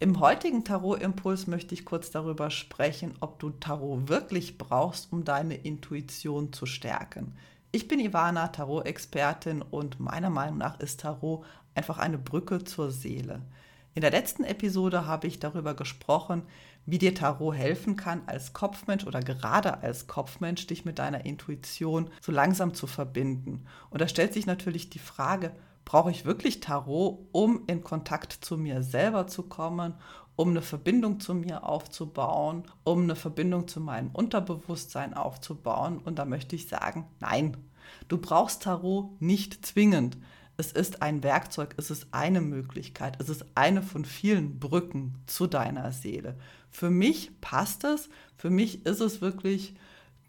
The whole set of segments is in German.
Im heutigen Tarot-Impuls möchte ich kurz darüber sprechen, ob du Tarot wirklich brauchst, um deine Intuition zu stärken. Ich bin Ivana, Tarot-Expertin und meiner Meinung nach ist Tarot einfach eine Brücke zur Seele. In der letzten Episode habe ich darüber gesprochen, wie dir Tarot helfen kann, als Kopfmensch oder gerade als Kopfmensch dich mit deiner Intuition so langsam zu verbinden. Und da stellt sich natürlich die Frage, brauche ich wirklich Tarot, um in Kontakt zu mir selber zu kommen, um eine Verbindung zu mir aufzubauen, um eine Verbindung zu meinem Unterbewusstsein aufzubauen. Und da möchte ich sagen, nein, du brauchst Tarot nicht zwingend. Es ist ein Werkzeug, es ist eine Möglichkeit, es ist eine von vielen Brücken zu deiner Seele. Für mich passt es, für mich ist es wirklich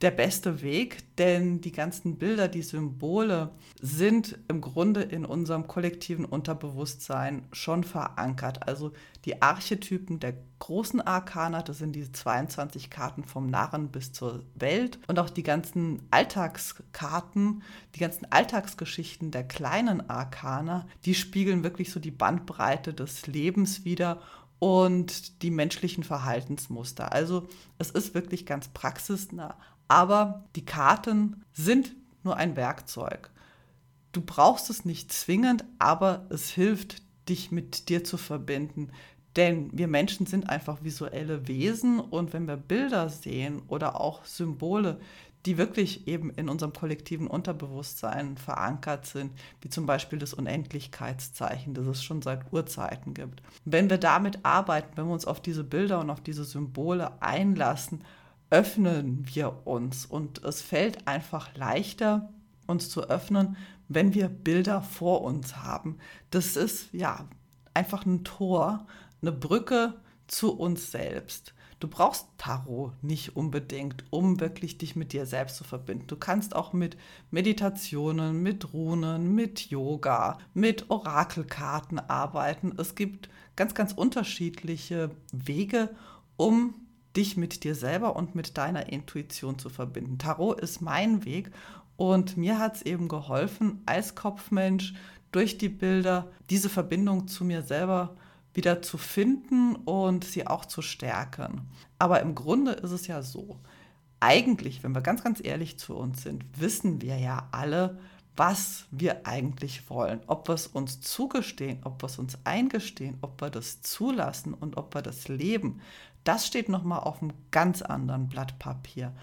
der beste Weg, denn die ganzen Bilder, die Symbole sind im Grunde in unserem kollektiven Unterbewusstsein schon verankert. Also die Archetypen der großen Arkana, das sind diese 22 Karten vom Narren bis zur Welt und auch die ganzen Alltagskarten, die ganzen Alltagsgeschichten der kleinen Arkana, die spiegeln wirklich so die Bandbreite des Lebens wieder und die menschlichen Verhaltensmuster. Also es ist wirklich ganz praxisnah. Aber die Karten sind nur ein Werkzeug. Du brauchst es nicht zwingend, aber es hilft, dich mit dir zu verbinden. Denn wir Menschen sind einfach visuelle Wesen und wenn wir Bilder sehen oder auch Symbole, die wirklich eben in unserem kollektiven Unterbewusstsein verankert sind, wie zum Beispiel das Unendlichkeitszeichen, das es schon seit Urzeiten gibt. Wenn wir damit arbeiten, wenn wir uns auf diese Bilder und auf diese Symbole einlassen, öffnen wir uns und es fällt einfach leichter, uns zu öffnen, wenn wir Bilder vor uns haben. Das ist ja einfach ein Tor, eine Brücke zu uns selbst. Du brauchst Tarot nicht unbedingt, um wirklich dich mit dir selbst zu verbinden. Du kannst auch mit Meditationen, mit Runen, mit Yoga, mit Orakelkarten arbeiten. Es gibt ganz, ganz unterschiedliche Wege, um dich mit dir selber und mit deiner Intuition zu verbinden. Tarot ist mein Weg und mir hat es eben geholfen, als Kopfmensch durch die Bilder diese Verbindung zu mir selber wieder zu finden und sie auch zu stärken. Aber im Grunde ist es ja so, eigentlich, wenn wir ganz, ganz ehrlich zu uns sind, wissen wir ja alle, was wir eigentlich wollen, ob wir es uns zugestehen, ob wir es uns eingestehen, ob wir das zulassen und ob wir das leben. Das steht nochmal auf einem ganz anderen Blatt Papier.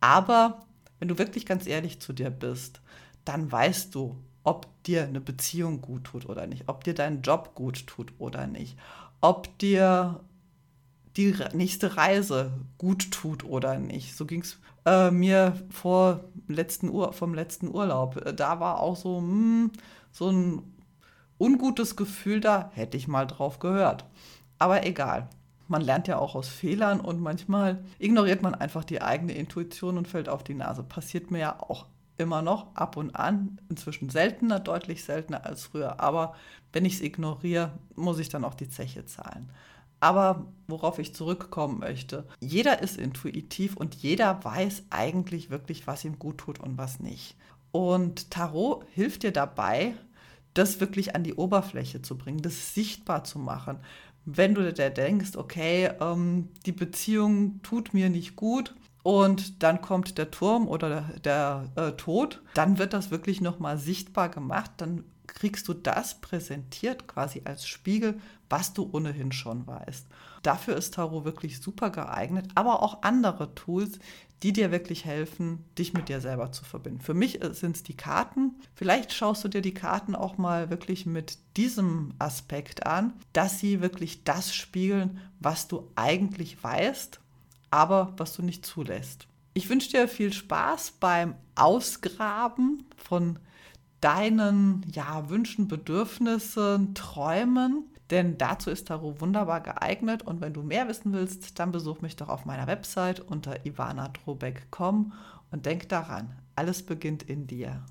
Aber wenn du wirklich ganz ehrlich zu dir bist, dann weißt du, ob dir eine Beziehung gut tut oder nicht, ob dir dein Job gut tut oder nicht, ob dir die nächste Reise gut tut oder nicht. So ging es äh, mir vor letzten Ur vom letzten Urlaub. Äh, da war auch so, mh, hm, so ein ungutes Gefühl da, hätte ich mal drauf gehört. Aber egal man lernt ja auch aus Fehlern und manchmal ignoriert man einfach die eigene Intuition und fällt auf die Nase. Passiert mir ja auch immer noch ab und an, inzwischen seltener, deutlich seltener als früher. Aber wenn ich es ignoriere, muss ich dann auch die Zeche zahlen. Aber worauf ich zurückkommen möchte, jeder ist intuitiv und jeder weiß eigentlich wirklich, was ihm gut tut und was nicht. Und Tarot hilft dir dabei, das wirklich an die Oberfläche zu bringen, das sichtbar zu machen wenn du dir denkst, okay, ähm, die Beziehung tut mir nicht gut und dann kommt der Turm oder der, der äh, Tod, dann wird das wirklich nochmal sichtbar gemacht, dann kriegst du das präsentiert quasi als Spiegel, was du ohnehin schon weißt. Dafür ist Tarot wirklich super geeignet, aber auch andere Tools, die dir wirklich helfen, dich mit dir selber zu verbinden. Für mich sind es die Karten. Vielleicht schaust du dir die Karten auch mal wirklich mit diesem Aspekt an, dass sie wirklich das spiegeln, was du eigentlich weißt, aber was du nicht zulässt. Ich wünsche dir viel Spaß beim Ausgraben von deinen ja, Wünschen, Bedürfnissen, Träumen. Denn dazu ist Tarot wunderbar geeignet. Und wenn du mehr wissen willst, dann besuch mich doch auf meiner Website unter ivanadrobeck.com und denk daran, alles beginnt in dir.